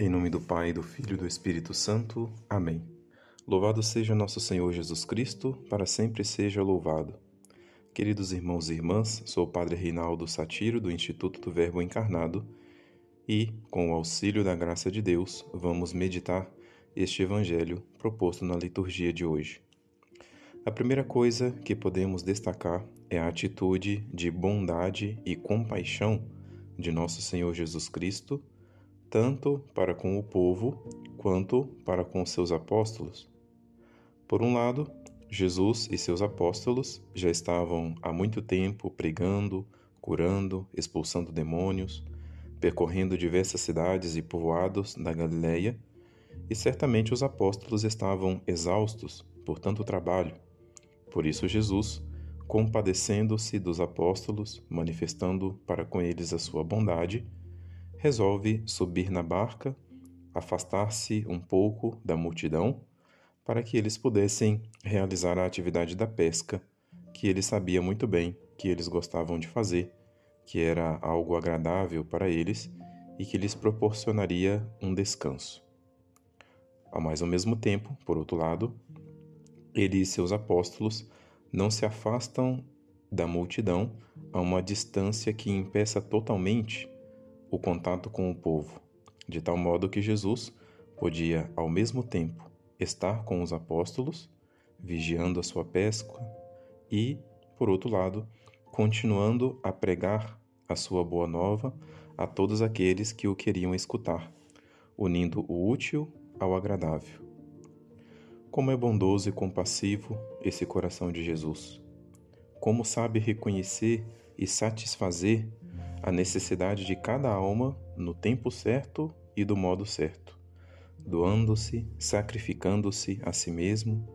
Em nome do Pai, do Filho e do Espírito Santo. Amém. Louvado seja nosso Senhor Jesus Cristo, para sempre seja louvado. Queridos irmãos e irmãs, sou o Padre Reinaldo Satiro, do Instituto do Verbo Encarnado, e, com o auxílio da graça de Deus, vamos meditar este Evangelho proposto na liturgia de hoje. A primeira coisa que podemos destacar é a atitude de bondade e compaixão de nosso Senhor Jesus Cristo tanto para com o povo quanto para com seus apóstolos. Por um lado, Jesus e seus apóstolos já estavam há muito tempo pregando, curando, expulsando demônios, percorrendo diversas cidades e povoados da Galileia, e certamente os apóstolos estavam exaustos por tanto trabalho. Por isso Jesus, compadecendo-se dos apóstolos, manifestando para com eles a sua bondade, resolve subir na barca, afastar-se um pouco da multidão, para que eles pudessem realizar a atividade da pesca, que ele sabia muito bem que eles gostavam de fazer, que era algo agradável para eles e que lhes proporcionaria um descanso. Mas ao mesmo tempo, por outro lado, ele e seus apóstolos não se afastam da multidão a uma distância que impeça totalmente o contato com o povo, de tal modo que Jesus podia, ao mesmo tempo, estar com os apóstolos, vigiando a sua pesca, e, por outro lado, continuando a pregar a sua boa nova a todos aqueles que o queriam escutar, unindo o útil ao agradável. Como é bondoso e compassivo esse coração de Jesus! Como sabe reconhecer e satisfazer a necessidade de cada alma no tempo certo e do modo certo, doando-se, sacrificando-se a si mesmo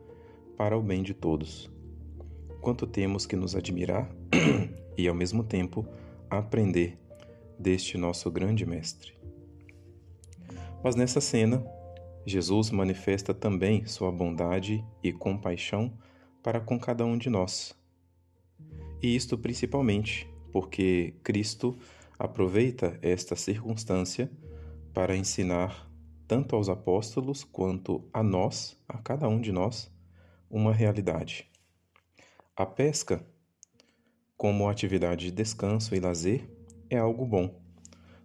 para o bem de todos. Quanto temos que nos admirar e, ao mesmo tempo, aprender deste nosso grande Mestre. Mas nessa cena, Jesus manifesta também sua bondade e compaixão para com cada um de nós. E isto principalmente porque Cristo aproveita esta circunstância para ensinar tanto aos apóstolos quanto a nós, a cada um de nós, uma realidade. A pesca, como atividade de descanso e lazer, é algo bom,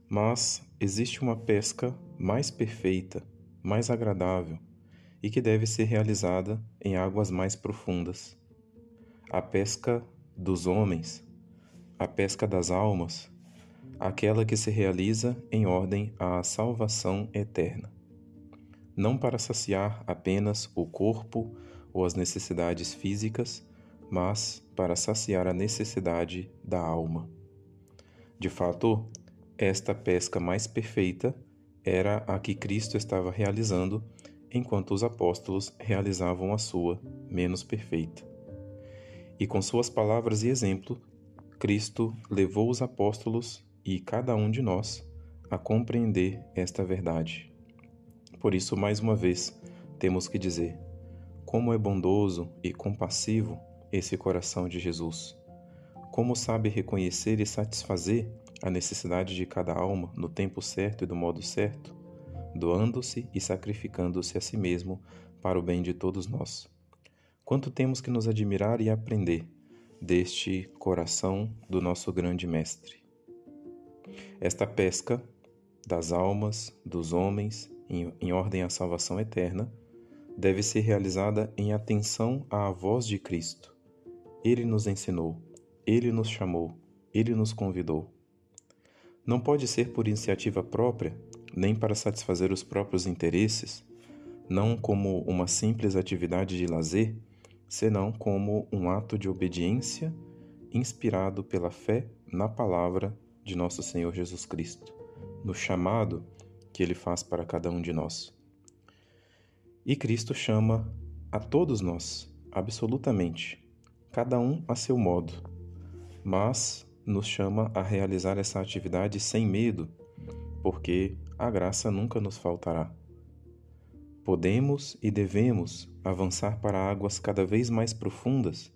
mas existe uma pesca mais perfeita, mais agradável e que deve ser realizada em águas mais profundas. A pesca dos homens, a pesca das almas, aquela que se realiza em ordem à salvação eterna. Não para saciar apenas o corpo ou as necessidades físicas, mas para saciar a necessidade da alma. De fato, esta pesca mais perfeita era a que Cristo estava realizando, enquanto os apóstolos realizavam a sua, menos perfeita. E com suas palavras e exemplo, Cristo levou os apóstolos e cada um de nós a compreender esta verdade. Por isso, mais uma vez, temos que dizer: como é bondoso e compassivo esse coração de Jesus! Como sabe reconhecer e satisfazer a necessidade de cada alma no tempo certo e do modo certo, doando-se e sacrificando-se a si mesmo para o bem de todos nós. Quanto temos que nos admirar e aprender deste coração do nosso grande Mestre. Esta pesca das almas, dos homens, em, em ordem à salvação eterna, deve ser realizada em atenção à voz de Cristo. Ele nos ensinou, ele nos chamou, ele nos convidou. Não pode ser por iniciativa própria, nem para satisfazer os próprios interesses, não como uma simples atividade de lazer, senão como um ato de obediência inspirado pela fé na palavra de nosso Senhor Jesus Cristo, no chamado que ele faz para cada um de nós. E Cristo chama a todos nós, absolutamente, cada um a seu modo, mas nos chama a realizar essa atividade sem medo, porque a graça nunca nos faltará. Podemos e devemos avançar para águas cada vez mais profundas,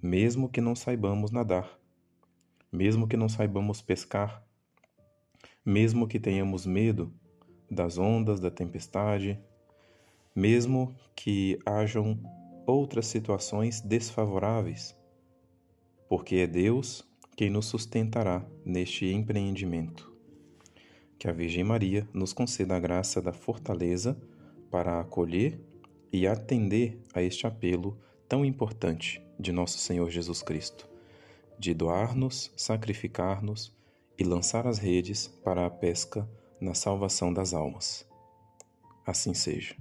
mesmo que não saibamos nadar, mesmo que não saibamos pescar, mesmo que tenhamos medo das ondas, da tempestade, mesmo que hajam outras situações desfavoráveis, porque é Deus quem nos sustentará neste empreendimento. Que a Virgem Maria nos conceda a graça da fortaleza para acolher e atender a este apelo tão importante de nosso Senhor Jesus Cristo, de doar-nos, sacrificar-nos e lançar as redes para a pesca na salvação das almas. Assim seja.